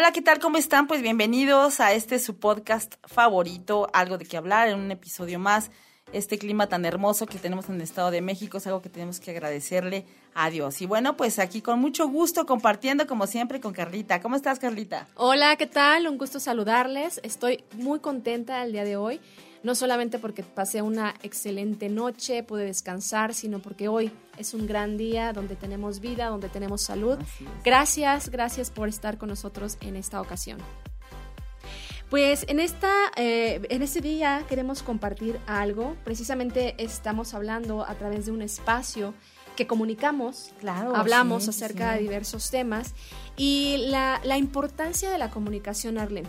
Hola, ¿qué tal? ¿Cómo están? Pues bienvenidos a este su podcast favorito, algo de qué hablar, en un episodio más. Este clima tan hermoso que tenemos en el Estado de México es algo que tenemos que agradecerle a Dios. Y bueno, pues aquí con mucho gusto compartiendo como siempre con Carlita. ¿Cómo estás, Carlita? Hola, ¿qué tal? Un gusto saludarles. Estoy muy contenta el día de hoy no solamente porque pasé una excelente noche, pude descansar, sino porque hoy es un gran día donde tenemos vida, donde tenemos salud. Gracias, gracias por estar con nosotros en esta ocasión. Pues en, esta, eh, en este día queremos compartir algo. Precisamente estamos hablando a través de un espacio que comunicamos, claro, hablamos acerca de diversos temas y la, la importancia de la comunicación, Arlen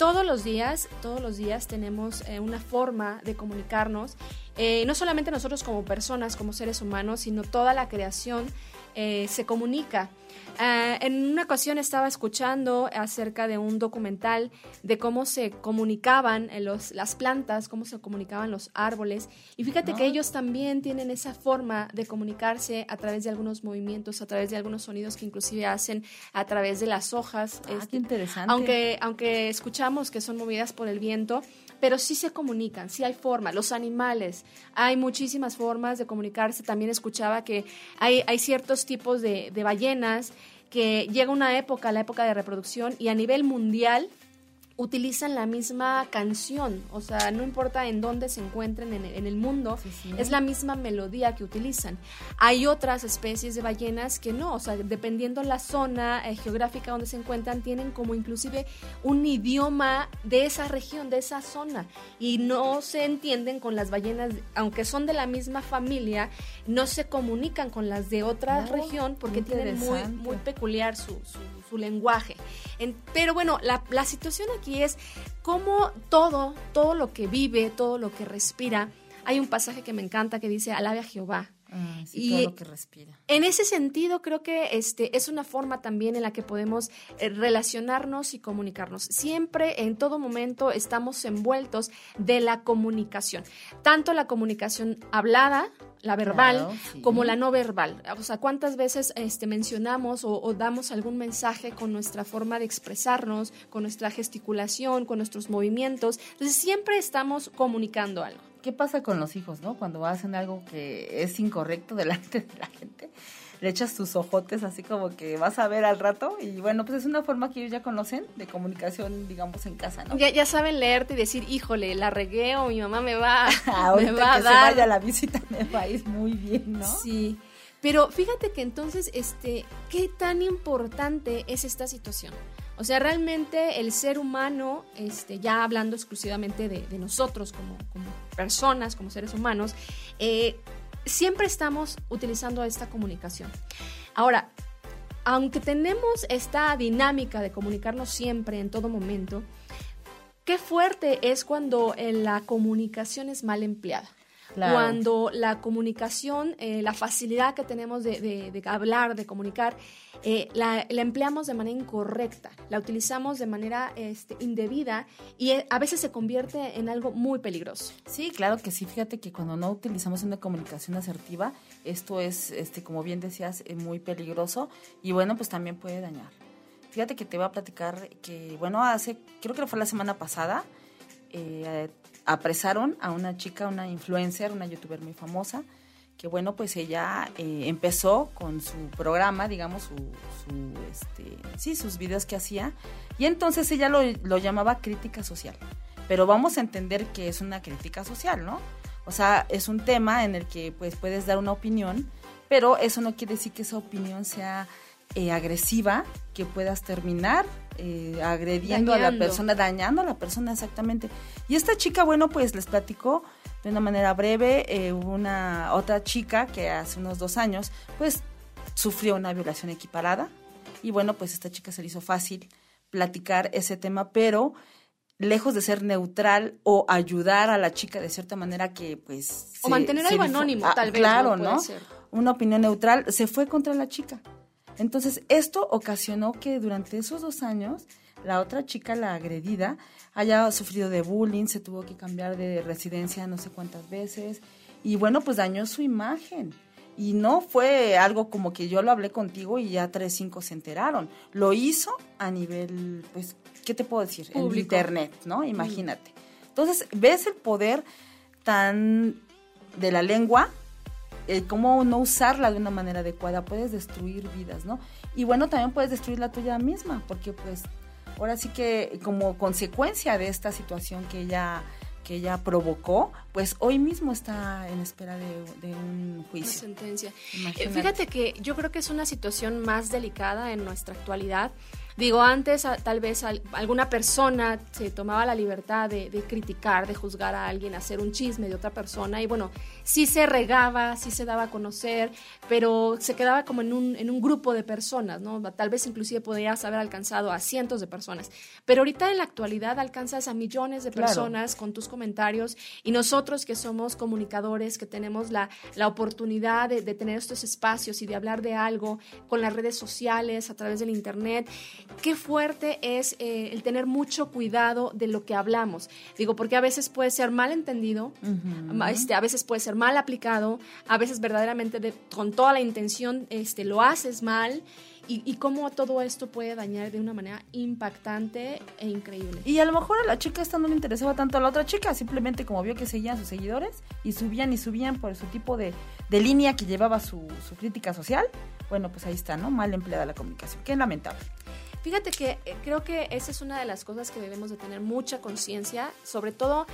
todos los días, todos los días tenemos eh, una forma de comunicarnos, eh, no solamente nosotros como personas, como seres humanos, sino toda la creación eh, se comunica. Ah, en una ocasión estaba escuchando acerca de un documental de cómo se comunicaban los, las plantas, cómo se comunicaban los árboles. Y fíjate que ellos también tienen esa forma de comunicarse a través de algunos movimientos, a través de algunos sonidos que inclusive hacen a través de las hojas. Ah, qué interesante. Aunque, aunque escuchamos que son movidas por el viento, pero sí se comunican, sí hay forma. Los animales, hay muchísimas formas de comunicarse. También escuchaba que hay, hay ciertos tipos de, de ballenas que llega una época, la época de reproducción, y a nivel mundial utilizan la misma canción, o sea, no importa en dónde se encuentren en, el mundo, es la misma melodía que utilizan. Hay otras especies de ballenas que no, o sea, dependiendo la zona eh, geográfica donde se encuentran, tienen como inclusive un idioma de esa región, de esa zona, y no se entienden con las ballenas, aunque son de la misma familia, no se comunican con las de otra región porque tienen muy, muy peculiar su, su, lenguaje. pero bueno, la, la situación aquí es cómo todo, todo lo que vive, todo lo que respira, hay un pasaje que me encanta que dice, alabe a Jehová. Ah, y todo lo que respira. En ese sentido, creo que este es una forma también en la que podemos eh, relacionarnos y comunicarnos. Siempre, en todo momento, estamos envueltos de la comunicación. Tanto la comunicación hablada, la verbal como la no verbal. O sea, ¿cuántas veces este, mencionamos o, damos algún mensaje con nuestra forma de expresarnos, con nuestra gesticulación, con nuestros movimientos? Entonces, siempre estamos comunicando algo. ¿Qué pasa con los hijos, no? Cuando hacen algo que es incorrecto delante de la gente le echas tus ojotes así como que vas a ver al rato y bueno, pues es una forma que ellos ya conocen de comunicación, digamos, en casa, ¿no? Ya, ya saben leerte y decir, híjole, la regué o mi mamá me va, me va a dar. se vaya la visita me va muy bien, ¿no? Sí. Pero fíjate que entonces, este, ¿qué tan importante es esta situación? O sea, realmente el ser humano, este, ya hablando exclusivamente de, nosotros como, como, personas, como seres humanos, eh, siempre estamos utilizando esta comunicación. Ahora, aunque tenemos esta dinámica de comunicarnos siempre, en todo momento, qué fuerte es cuando eh, la comunicación es mal empleada. Cuando la comunicación, eh, la facilidad que tenemos de, hablar, de comunicar, eh, la, empleamos de manera incorrecta, la utilizamos de manera este, indebida y eh, a veces se convierte en algo muy peligroso. Sí, claro que sí. Fíjate que cuando no utilizamos una comunicación asertiva, esto es, este, como bien decías, muy peligroso y bueno, pues también puede dañar. Fíjate que te voy a platicar que, bueno, hace, creo que fue la semana pasada, eh, apresaron a una chica, una influencer, una youtuber muy famosa, que bueno, pues ella eh, empezó con su programa, digamos, su, este, sí, sus videos que hacía, y entonces ella lo, lo llamaba crítica social. Pero vamos a entender que es una crítica social, ¿no? O sea, es un tema en el que pues puedes dar una opinión, pero eso no quiere decir que esa opinión sea eh, agresiva, que puedas terminar eh, agrediendo a la persona, dañando a la persona exactamente. Y esta chica, bueno, pues les platicó de una manera breve, eh, una otra chica que hace unos dos años, pues sufrió una violación equiparada. Y bueno, pues esta chica se le hizo fácil platicar ese tema, pero lejos de ser neutral o ayudar a la chica de cierta manera que pues... O mantener algo anónimo, ah, tal vez. Claro, ¿no? Una opinión neutral, se fue contra la chica. Entonces, esto ocasionó que durante esos dos años la otra chica, la agredida, haya sufrido de bullying, se tuvo que cambiar de residencia no sé cuántas veces y bueno, pues dañó su imagen. Y no fue algo como que yo lo hablé contigo y ya tres, cinco se enteraron. Lo hizo a nivel, pues, ¿qué te puedo decir? En internet, ¿no? Imagínate. Entonces, ves el poder tan de la lengua, eh, cómo no usarla de una manera adecuada, puedes destruir vidas, ¿no? Y bueno, también puedes destruir la tuya misma, porque pues ahora sí que como consecuencia de esta situación que ella que ella provocó, pues hoy mismo está en espera de, de un Una juicio. sentencia. Eh, Imagínate. Fíjate que yo creo que es una situación más delicada en nuestra actualidad. Digo, antes tal vez al- alguna persona se tomaba la libertad de, de criticar, de juzgar a alguien, hacer un chisme de otra persona y bueno, sí se regaba, sí se daba a conocer, pero se quedaba como en un, en un grupo de personas, ¿no? Tal vez inclusive podrías haber alcanzado a cientos de personas, pero ahorita en la actualidad alcanzas a millones de Claro. personas con tus comentarios y nosotros que somos comunicadores, que tenemos la, la oportunidad de, de tener estos espacios y de hablar de algo con las redes sociales, a través del Internet, qué fuerte es eh, el tener mucho cuidado de lo que hablamos. Digo, porque a veces puede ser mal entendido, Ujú. este, a veces puede ser mal aplicado, a veces verdaderamente de- con toda la intención este, lo haces mal. Y, y cómo todo esto puede dañar de una manera impactante e increíble. Y a lo mejor a la chica esta no le interesaba tanto a la otra chica, simplemente como vio que seguían sus seguidores y subían y subían por su tipo de, de línea que llevaba su, su crítica social, bueno, pues ahí está, ¿no? Mal empleada la comunicación. Qué lamentable. Fíjate que eh, creo que esa es una de las cosas que debemos de tener mucha conciencia, sobre todo,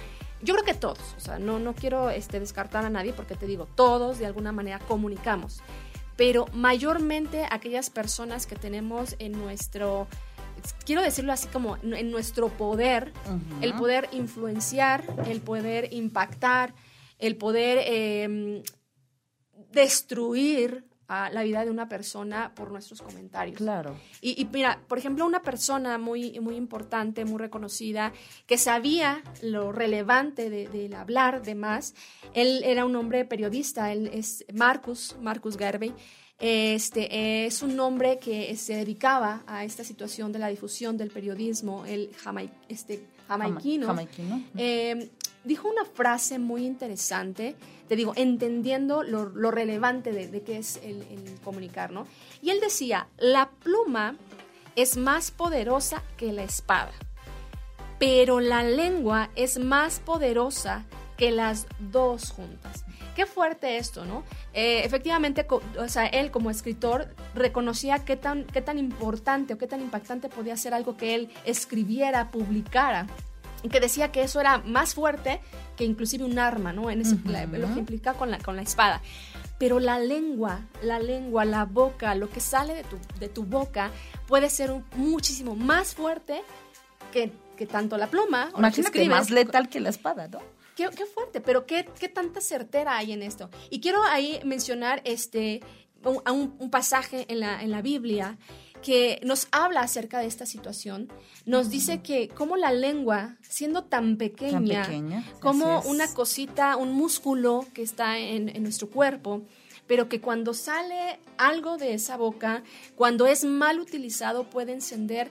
yo creo que todos, o sea, no, no quiero este, descartar a nadie porque te digo, todos de alguna manera comunicamos, pero mayormente aquellas personas que tenemos en nuestro, quiero decirlo así como en nuestro poder, el poder influenciar, el poder impactar, el poder eh, destruir a la vida de una persona por nuestros comentarios. Claro. Y, y mira, por ejemplo, una persona muy, muy importante, muy reconocida, que sabía lo relevante de- del hablar de más, él era un hombre periodista, él es Marcus, Marcus Garvey. Este es un hombre que se dedicaba a esta situación de la difusión del periodismo, el jamai- este, jamaiquino. Jamaiquino. Eh, dijo una frase muy interesante, te digo, entendiendo lo, lo relevante de, de qué es el, el comunicar, ¿no? Y él decía, la pluma es más poderosa que la espada, pero la lengua es más poderosa que las dos juntas. Qué fuerte esto, ¿no? Eh, efectivamente, o sea, él como escritor reconocía qué tan, qué tan importante o qué tan impactante podía ser algo que él escribiera, publicara que decía que eso era más fuerte que inclusive un arma, ¿no? En eso, Ujú. la- lo que implica con la, con la espada. Pero la lengua, la lengua, la boca, lo que sale de tu, de tu boca puede ser un- muchísimo más fuerte que, que tanto la pluma o lo que Imagínate, escribes. más letal que la espada, ¿no? Qué, qué fuerte, pero qué, qué tanta certera hay en esto. Y quiero ahí mencionar este, un, a un, un pasaje en la, en la Biblia que nos habla acerca de esta situación. Nos dice que como la lengua, siendo tan pequeña, Tan pequeña, como una cosita, un músculo que está en, en nuestro cuerpo, pero que cuando sale algo de esa boca, cuando es mal utilizado, puede encender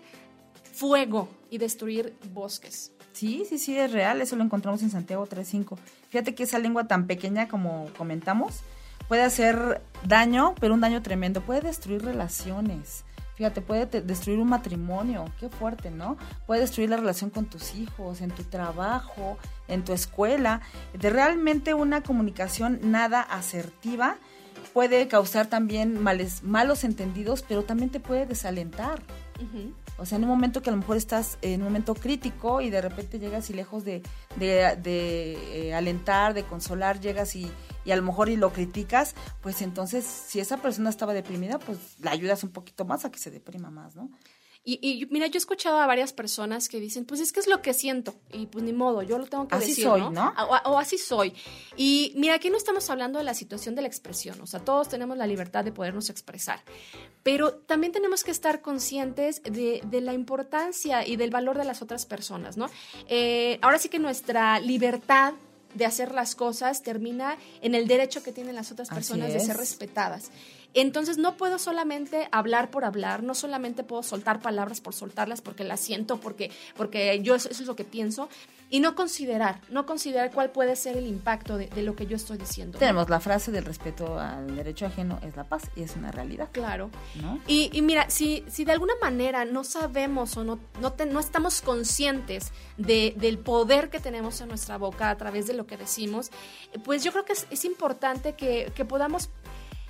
fuego y destruir bosques. Sí, sí, sí, es real. Eso lo encontramos en Santiago 3.5. Fíjate que esa lengua tan pequeña como comentamos puede hacer daño, pero un daño tremendo. Puede destruir relaciones. Fíjate, puede destruir un matrimonio. Qué fuerte, ¿no? Puede destruir la relación con tus hijos, en tu trabajo, en tu escuela. De realmente una comunicación nada asertiva puede causar también males, malos entendidos, pero también te puede desalentar. Ujú. O sea, en un momento que a lo mejor estás en un momento crítico y de repente llegas y lejos de, de, de, eh, alentar, de consolar, llegas y, y a lo mejor y lo criticas, pues entonces si esa persona estaba deprimida, pues la ayudas un poquito más a que se deprima más, ¿no? Y, y mira, yo he escuchado a varias personas que dicen, pues es que es lo que siento, y pues ni modo, yo lo tengo que Así decir, soy, ¿no? ¿no? O, o así soy. Y mira, aquí no estamos hablando de la situación de la expresión, o sea, todos tenemos la libertad de podernos expresar, pero también tenemos que estar conscientes de, de la importancia y del valor de las otras personas, ¿no? Eh, ahora sí que nuestra libertad de hacer las cosas termina en el derecho que tienen las otras Así personas de ser es. respetadas. Entonces no puedo solamente hablar por hablar, no solamente puedo soltar palabras por soltarlas porque las siento, porque, porque yo eso, es lo que pienso, y no considerar, no considerar cuál puede ser el impacto de, lo que yo estoy diciendo. Tenemos la frase del respeto al derecho ajeno es la paz y es una realidad. Claro. Y, y, mira, si, si de alguna manera no sabemos o no, no, no estamos conscientes de, del poder que tenemos en nuestra boca a través de lo que decimos, pues yo creo que es, es importante que, que podamos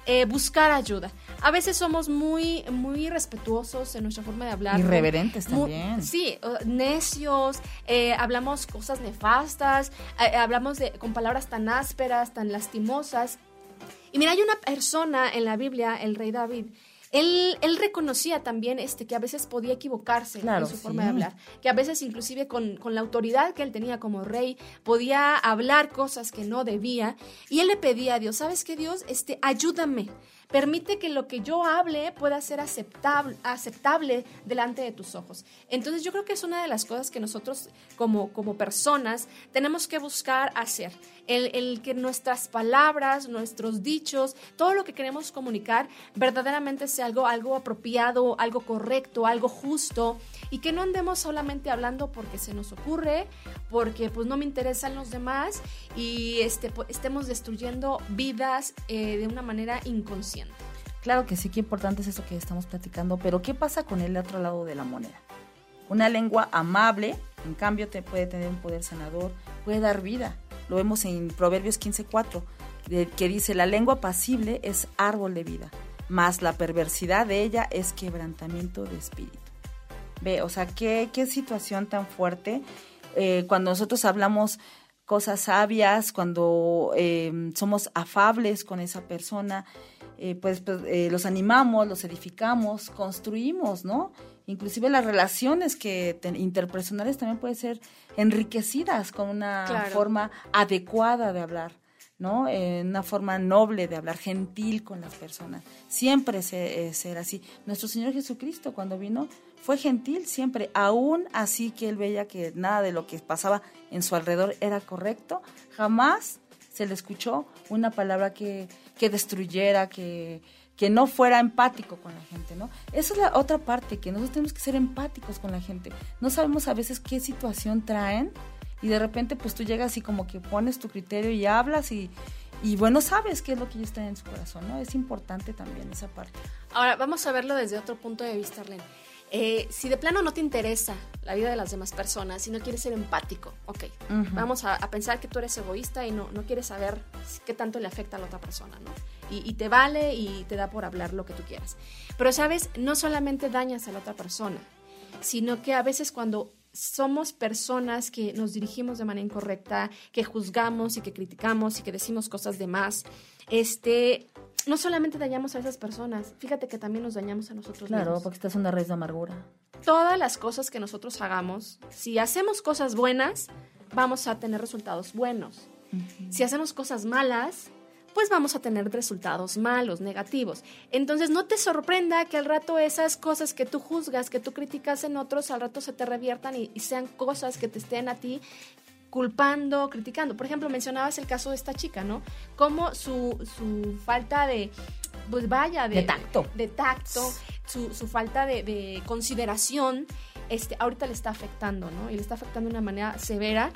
eh, buscar ayuda. A veces somos muy, muy respetuosos en nuestra forma de hablar. Irreverentes también. sí, necios, eh, hablamos cosas nefastas, eh, hablamos de, con palabras tan ásperas, tan lastimosas. Y mira, hay una persona en la Biblia, el rey David, él, él reconocía también este, que a veces podía equivocarse en su forma de hablar, que a veces inclusive con, con, la autoridad que él tenía como rey podía hablar cosas que no debía y él le pedía a Dios, ¿sabes qué Dios? Este, ayúdame permite que lo que yo hable pueda ser aceptable, aceptable delante de tus ojos. Entonces yo creo que es una de las cosas que nosotros como, como personas tenemos que buscar hacer. El, el, que nuestras palabras, nuestros dichos, todo lo que queremos comunicar verdaderamente sea algo, algo apropiado, algo correcto, algo justo y que no andemos solamente hablando porque se nos ocurre, porque pues no me interesan los demás y este, pues, estemos destruyendo vidas eh, de una manera inconsciente. Claro que sí, qué importante es eso que estamos platicando, pero ¿qué pasa con el otro lado de la moneda? Una lengua amable, en cambio, te puede tener un poder sanador, puede dar vida. Lo vemos en Proverbios 15:4, que dice, la lengua pasible es árbol de vida, mas la perversidad de ella es quebrantamiento de espíritu. Ve, o sea, qué, qué situación tan fuerte. Eh, cuando nosotros hablamos cosas sabias, cuando eh, somos afables con esa persona, eh, pues, pues eh, los animamos, los edificamos, construimos, ¿no? Inclusive las relaciones que interpersonales también pueden ser enriquecidas con una forma adecuada de hablar. ¿no? Una forma noble de hablar, gentil con las personas. Siempre se, ser así. Nuestro Señor Jesucristo cuando vino fue gentil siempre, aún así que él veía que nada de lo que pasaba en su alrededor era correcto, jamás se le escuchó una palabra que, que destruyera, que, que no fuera empático con la gente, ¿no? Esa es la otra parte, que nosotros tenemos que ser empáticos con la gente. No sabemos a veces qué situación traen y de repente pues tú llegas y como que pones tu criterio y hablas y, y bueno, sabes qué es lo que ellos traen en su corazón, ¿no? Es importante también esa parte. Ahora, vamos a verlo desde otro punto de vista, Arlene. Eh, si de plano no te interesa la vida de las demás personas, si no quieres ser empático, ok, vamos a, pensar que tú eres egoísta y no, no quieres saber qué tanto le afecta a la otra persona, ¿no? Y, te vale y te da por hablar lo que tú quieras. Pero, ¿sabes? No solamente dañas a la otra persona, sino que a veces cuando somos personas que nos dirigimos de manera incorrecta, que juzgamos y que criticamos y que decimos cosas de más, este, no solamente dañamos a esas personas, fíjate que también nos dañamos a nosotros claro, mismos. Claro, porque estás en una raíz de amargura. Todas las cosas que nosotros hagamos, si hacemos cosas buenas, vamos a tener resultados buenos. Si hacemos cosas malas, pues vamos a tener resultados malos, negativos. Entonces no te sorprenda que al rato esas cosas que tú juzgas, que tú criticas en otros, al rato se te reviertan y sean cosas que te estén a ti culpando, criticando. Por ejemplo, mencionabas el caso de esta chica, ¿no? Cómo su, su falta de, pues vaya, de, tacto, de tacto su, su falta de, de, consideración, este, ahorita le está afectando, ¿no? Y le está afectando de una manera severa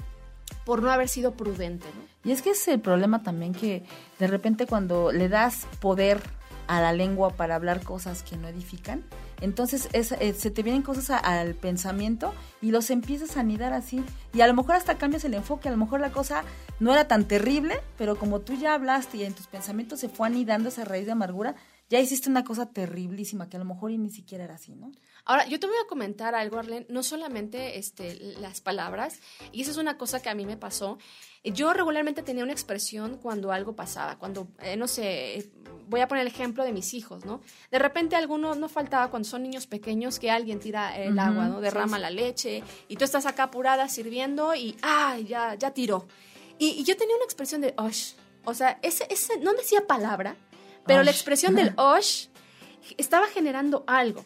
por no haber sido prudente, ¿no? Y es que es el problema también que de repente cuando le das poder a la lengua para hablar cosas que no edifican, entonces eh, se te vienen cosas al pensamiento y los empiezas a anidar así. Y a lo mejor hasta cambias el enfoque, a lo mejor la cosa no era tan terrible, pero como tú ya hablaste y en tus pensamientos se fue anidando esa raíz de amargura, ya hiciste una cosa terriblísima que a lo mejor ni siquiera era así, ¿no? Ahora, yo te voy a comentar algo, Arlen, no solamente este, las palabras, y eso es una cosa que a mí me pasó. Yo regularmente tenía una expresión cuando algo pasaba, cuando, eh, no sé, voy a poner el ejemplo de mis hijos, ¿no? De repente alguno, no faltaba cuando son niños pequeños que alguien tira el agua, ¿no? Derrama la leche, y tú estás acá apurada sirviendo y, ¡ay, ya, ya tiró! Y, yo tenía una expresión de, ¡osh! O sea, ese, ese, no decía palabra, pero la expresión del osh estaba generando algo.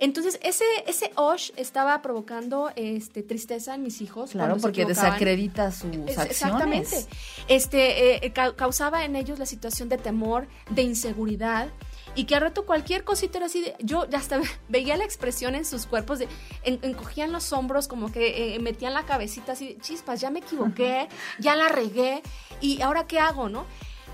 Entonces, ese, ese osh estaba provocando este, tristeza en mis hijos. Claro, porque desacredita sus acciones. Exactamente. Este, eh, causaba en ellos la situación de temor, de inseguridad. y que al rato cualquier cosita era así de, yo ya hasta veía la expresión en sus cuerpos de encogían los hombros como que eh, metían la cabecita así chispas ya me equivoqué ya la regué y ahora qué hago no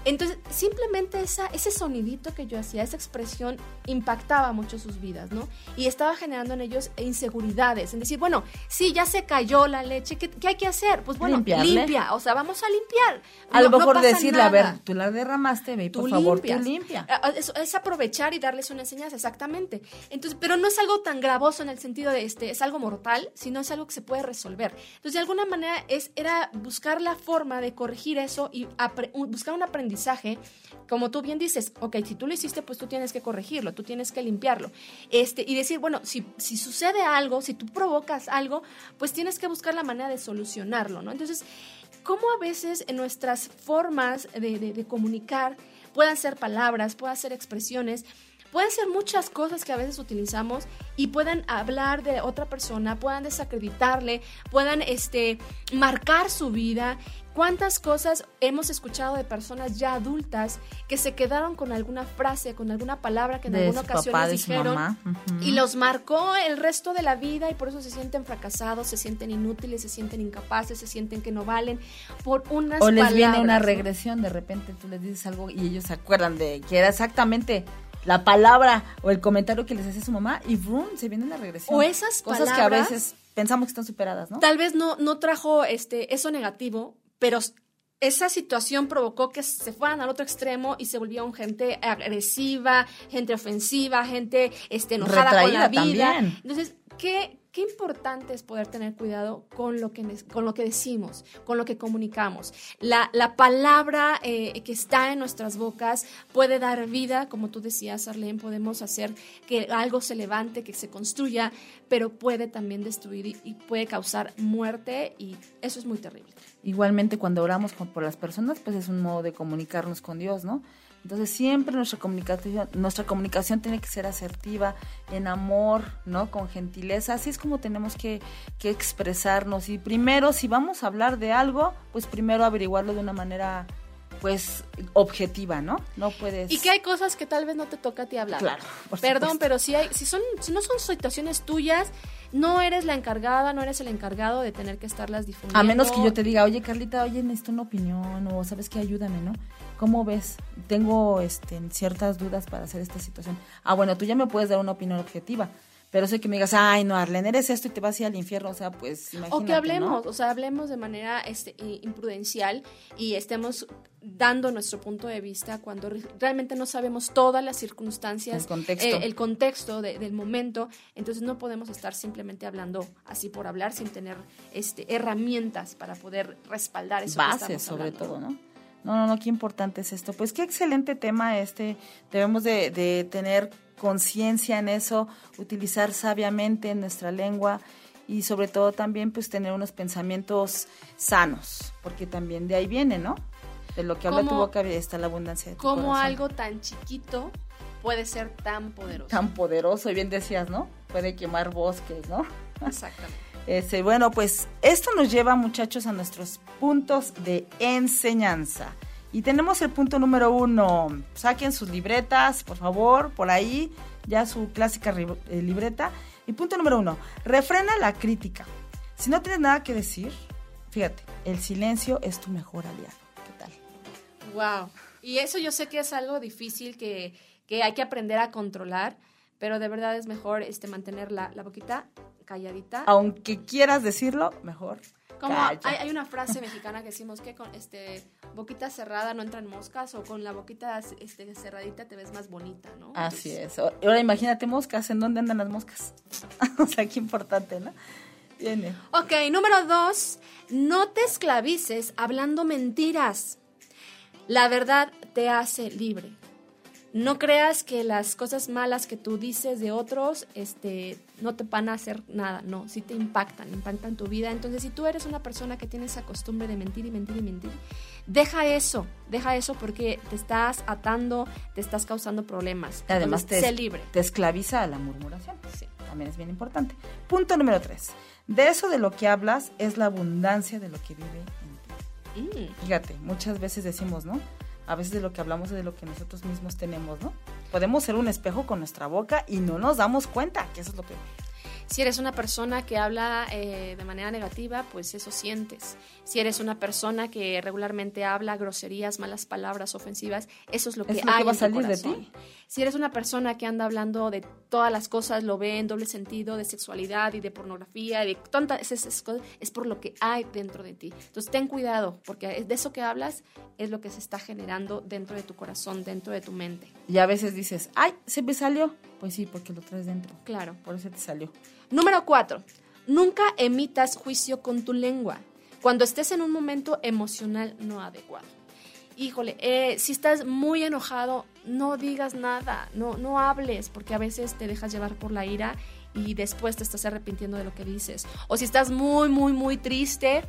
entonces, simplemente esa, ese sonidito que yo hacía, esa expresión, impactaba mucho sus vidas, ¿no? Y estaba generando en ellos inseguridades, en decir, bueno, sí, ya se cayó la leche, ¿qué, hay que hacer? Pues bueno, limpia, o sea, vamos a limpiar. A lo mejor decirle, a ver, tú la derramaste, ve, por favor, tú limpia. Es, es, aprovechar y darles una enseñanza, exactamente. Entonces, pero no es algo tan gravoso en el sentido de, este, es algo mortal, sino es algo que se puede resolver. Entonces, de alguna manera, es, era buscar la forma de corregir eso y buscar un aprendizaje como tú bien dices, ok, si tú lo hiciste, pues tú tienes que corregirlo, tú tienes que limpiarlo. Este, y decir, bueno, si, si sucede algo, si tú provocas algo, pues tienes que buscar la manera de solucionarlo, ¿no? Entonces, ¿cómo a veces en nuestras formas de, de, de comunicar puedan ser palabras, puedan ser expresiones, pueden ser muchas cosas que a veces utilizamos y puedan hablar de otra persona, puedan desacreditarle, puedan este, marcar su vida. ¿Cuántas cosas hemos escuchado de personas ya adultas que se quedaron con alguna frase, con alguna palabra que en alguna ocasión les dijeron y los marcó el resto de la vida y por eso se sienten fracasados, se sienten inútiles, se sienten incapaces, se sienten que no valen por unas O les viene una regresión, de repente tú les dices algo y ellos se acuerdan de que era exactamente la palabra o el comentario que les hacía su mamá y boom, se viene la regresión. O esas cosas que a veces pensamos que están superadas, ¿no? Tal vez no, no trajo este, eso negativo, pero esa situación provocó que se fueran al otro extremo y se volvieron gente agresiva, gente ofensiva, gente este, enojada con la vida. Entonces, ¿qué, qué importante es poder tener cuidado con lo que, con lo que decimos, con lo que comunicamos. La, la palabra eh, que está en nuestras bocas puede dar vida, como tú decías, Arlene, podemos hacer que algo se levante, que se construya, pero puede también destruir y puede causar muerte y eso es muy terrible. Igualmente cuando oramos por las personas, pues es un modo de comunicarnos con Dios, ¿no? Entonces siempre nuestra comunicación, nuestra comunicación tiene que ser asertiva, en amor, ¿no? Con gentileza. Así es como tenemos que, que, expresarnos. Y primero, si vamos a hablar de algo, pues primero averiguarlo de una manera pues objetiva, ¿no? No puedes Y que hay cosas que tal vez no te toca a ti hablar. Claro. Perdón, pero si hay si son si no son situaciones tuyas, no eres la encargada, no eres el encargado de tener que estarlas difundiendo. A menos que yo te diga, oye Carlita, oye, necesito una opinión o sabes qué, ayúdame, ¿no? ¿Cómo ves? Tengo este, ciertas dudas para hacer esta situación. Ah, bueno, tú ya me puedes dar una opinión objetiva. Pero sé que me digas, ay, no, Arlen, eres esto y te vas a ir al infierno. O sea, pues imagínate, O que hablemos, o sea, hablemos de manera este, imprudencial y estemos dando nuestro punto de vista cuando realmente no sabemos todas las circunstancias, el contexto, eh, el contexto del momento, entonces no podemos estar simplemente hablando así por hablar sin tener este, herramientas para poder respaldar eso. Bases, sobre todo, ¿no? No, no, no, qué importante es esto. Pues qué excelente tema este. Debemos de, de tener conciencia en eso, utilizar sabiamente nuestra lengua y sobre todo también pues tener unos pensamientos sanos, porque también de ahí viene, ¿no? De lo que habla tu boca está la abundancia de tu Como algo tan chiquito puede ser tan poderoso. Tan poderoso, y bien decías, ¿no? Puede quemar bosques, ¿no? Exactamente. Este, bueno, pues esto nos lleva, muchachos, a nuestros puntos de enseñanza. Y tenemos el punto número uno. Saquen sus libretas, por favor, por ahí, ya su clásica eh, libreta. Y punto número uno, refrena la crítica. Si no tienes nada que decir, fíjate, el silencio es tu mejor aliado. ¿Qué tal? Wow. Y eso yo sé que es algo difícil que, que hay que aprender a controlar, pero de verdad es mejor este, mantener la, la boquita calladita. Aunque quieras decirlo, mejor. Como hay, hay, una frase mexicana que decimos que con este boquita cerrada no entran moscas o con la boquita este, cerradita te ves más bonita, ¿no? Así es. Ahora imagínate moscas, ¿en dónde andan las moscas? o sea, qué importante, ¿no? Viene. Ok, número dos, no te esclavices hablando mentiras. La verdad te hace libre. No creas que las cosas malas que tú dices de otros este, no te van a hacer nada, no, sí te impactan, impactan tu vida. Entonces, si tú eres una persona que tiene esa costumbre de mentir y mentir y mentir, deja eso, deja eso porque te estás atando, te estás causando problemas. Además, te, sé libre. te esclaviza a la murmuración. Sí. También es bien importante. Punto número tres. De eso de lo que hablas es la abundancia de lo que vive en ti. Mm. Fíjate, muchas veces decimos, ¿no? A veces de lo que hablamos es de lo que nosotros mismos tenemos, ¿no? Podemos ser un espejo con nuestra boca y no nos damos cuenta que eso es lo que si eres una persona que habla eh, de manera negativa, pues eso sientes. Si eres una persona que regularmente habla groserías, malas palabras, ofensivas, eso es lo que hay va a salir de ti. Si eres una persona que anda hablando de todas las cosas, lo ve en doble sentido, de sexualidad y de pornografía, y de tontas, es, es por lo que hay dentro de ti. Entonces ten cuidado, porque de eso que hablas es lo que se está generando dentro de tu corazón, dentro de tu mente. Y a veces dices, ay, se me salió. Pues sí, porque lo traes dentro. Claro. Por eso te salió. Número cuatro, nunca emitas juicio con tu lengua cuando estés en un momento emocional no adecuado. Híjole, eh, si estás muy enojado, no digas nada, no, no hables, porque a veces te dejas llevar por la ira y después te estás arrepintiendo de lo que dices. O si estás muy, muy, muy triste,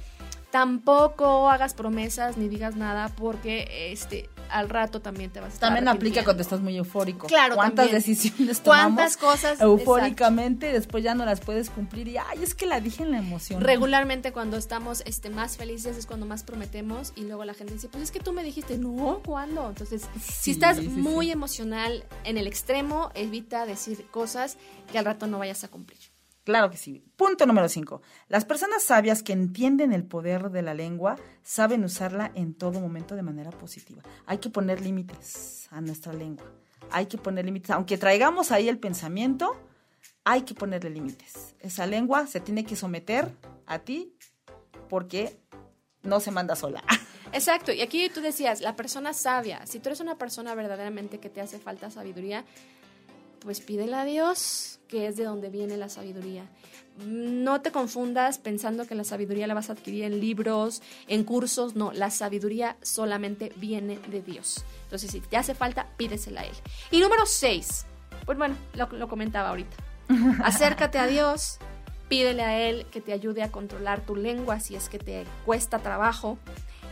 tampoco hagas promesas ni digas nada porque este al rato también te vas a estar También aplica cuando estás muy eufórico. Claro, ¿Cuántas decisiones tomamos ¿Cuántas cosas eufóricamente después ya no las puedes cumplir y ay, es que la dije en la emoción. Regularmente cuando estamos este más felices es cuando más prometemos y luego la gente dice, "Pues es que tú me dijiste, "No, ¿cuándo?" Entonces, si estás muy emocional en el extremo, evita decir cosas que al rato no vayas a cumplir. Claro que sí. Punto número 5. Las personas sabias que entienden el poder de la lengua saben usarla en todo momento de manera positiva. Hay que poner límites a nuestra lengua. Hay que poner límites. Aunque traigamos ahí el pensamiento, hay que ponerle límites. Esa lengua se tiene que someter a ti porque no se manda sola. Exacto, y aquí tú decías, la persona sabia, si tú eres una persona verdaderamente que te hace falta sabiduría, pues pídele a Dios, que es de donde viene la sabiduría. No te confundas pensando que la sabiduría la vas a adquirir en libros, en cursos, no, la sabiduría solamente viene de Dios. Entonces, si te hace falta, pídesela a Él. Y número seis, pues bueno, lo, lo comentaba ahorita. Acércate a Dios, pídele a Él que te ayude a controlar tu lengua si es que te cuesta trabajo.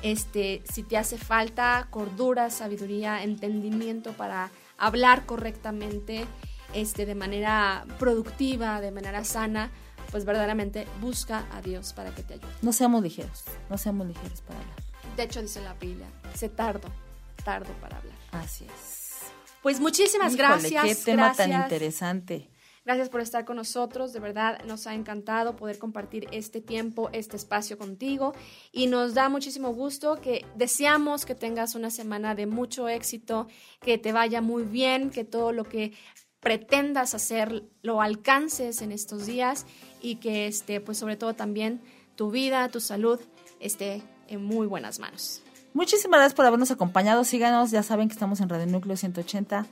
Este, si te hace falta cordura, sabiduría, entendimiento para hablar correctamente, este, de manera productiva, de manera sana, pues verdaderamente busca a Dios para que te ayude. No seamos ligeros, no seamos ligeros para hablar. De hecho, dice la Biblia, se tardo, tardo para hablar. Así es. Pues muchísimas gracias. Qué tema tan interesante. Gracias por estar con nosotros, de verdad nos ha encantado poder compartir este tiempo, este espacio contigo y nos da muchísimo gusto que deseamos que tengas una semana de mucho éxito, que te vaya muy bien, que todo lo que pretendas hacer lo alcances en estos días y que este pues sobre todo también tu vida, tu salud esté en muy buenas manos. Muchísimas gracias por habernos acompañado. Síganos, ya saben que estamos en Radio Núcleo 180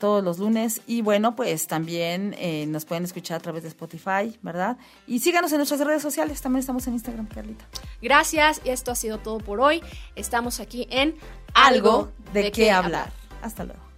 todos los lunes. Y bueno, pues también eh, nos pueden escuchar a través de Spotify, ¿verdad? Y síganos en nuestras redes sociales, también estamos en Instagram, Carlita. Gracias, y esto ha sido todo por hoy. Estamos aquí en Algo de, qué, hablar. Hasta luego.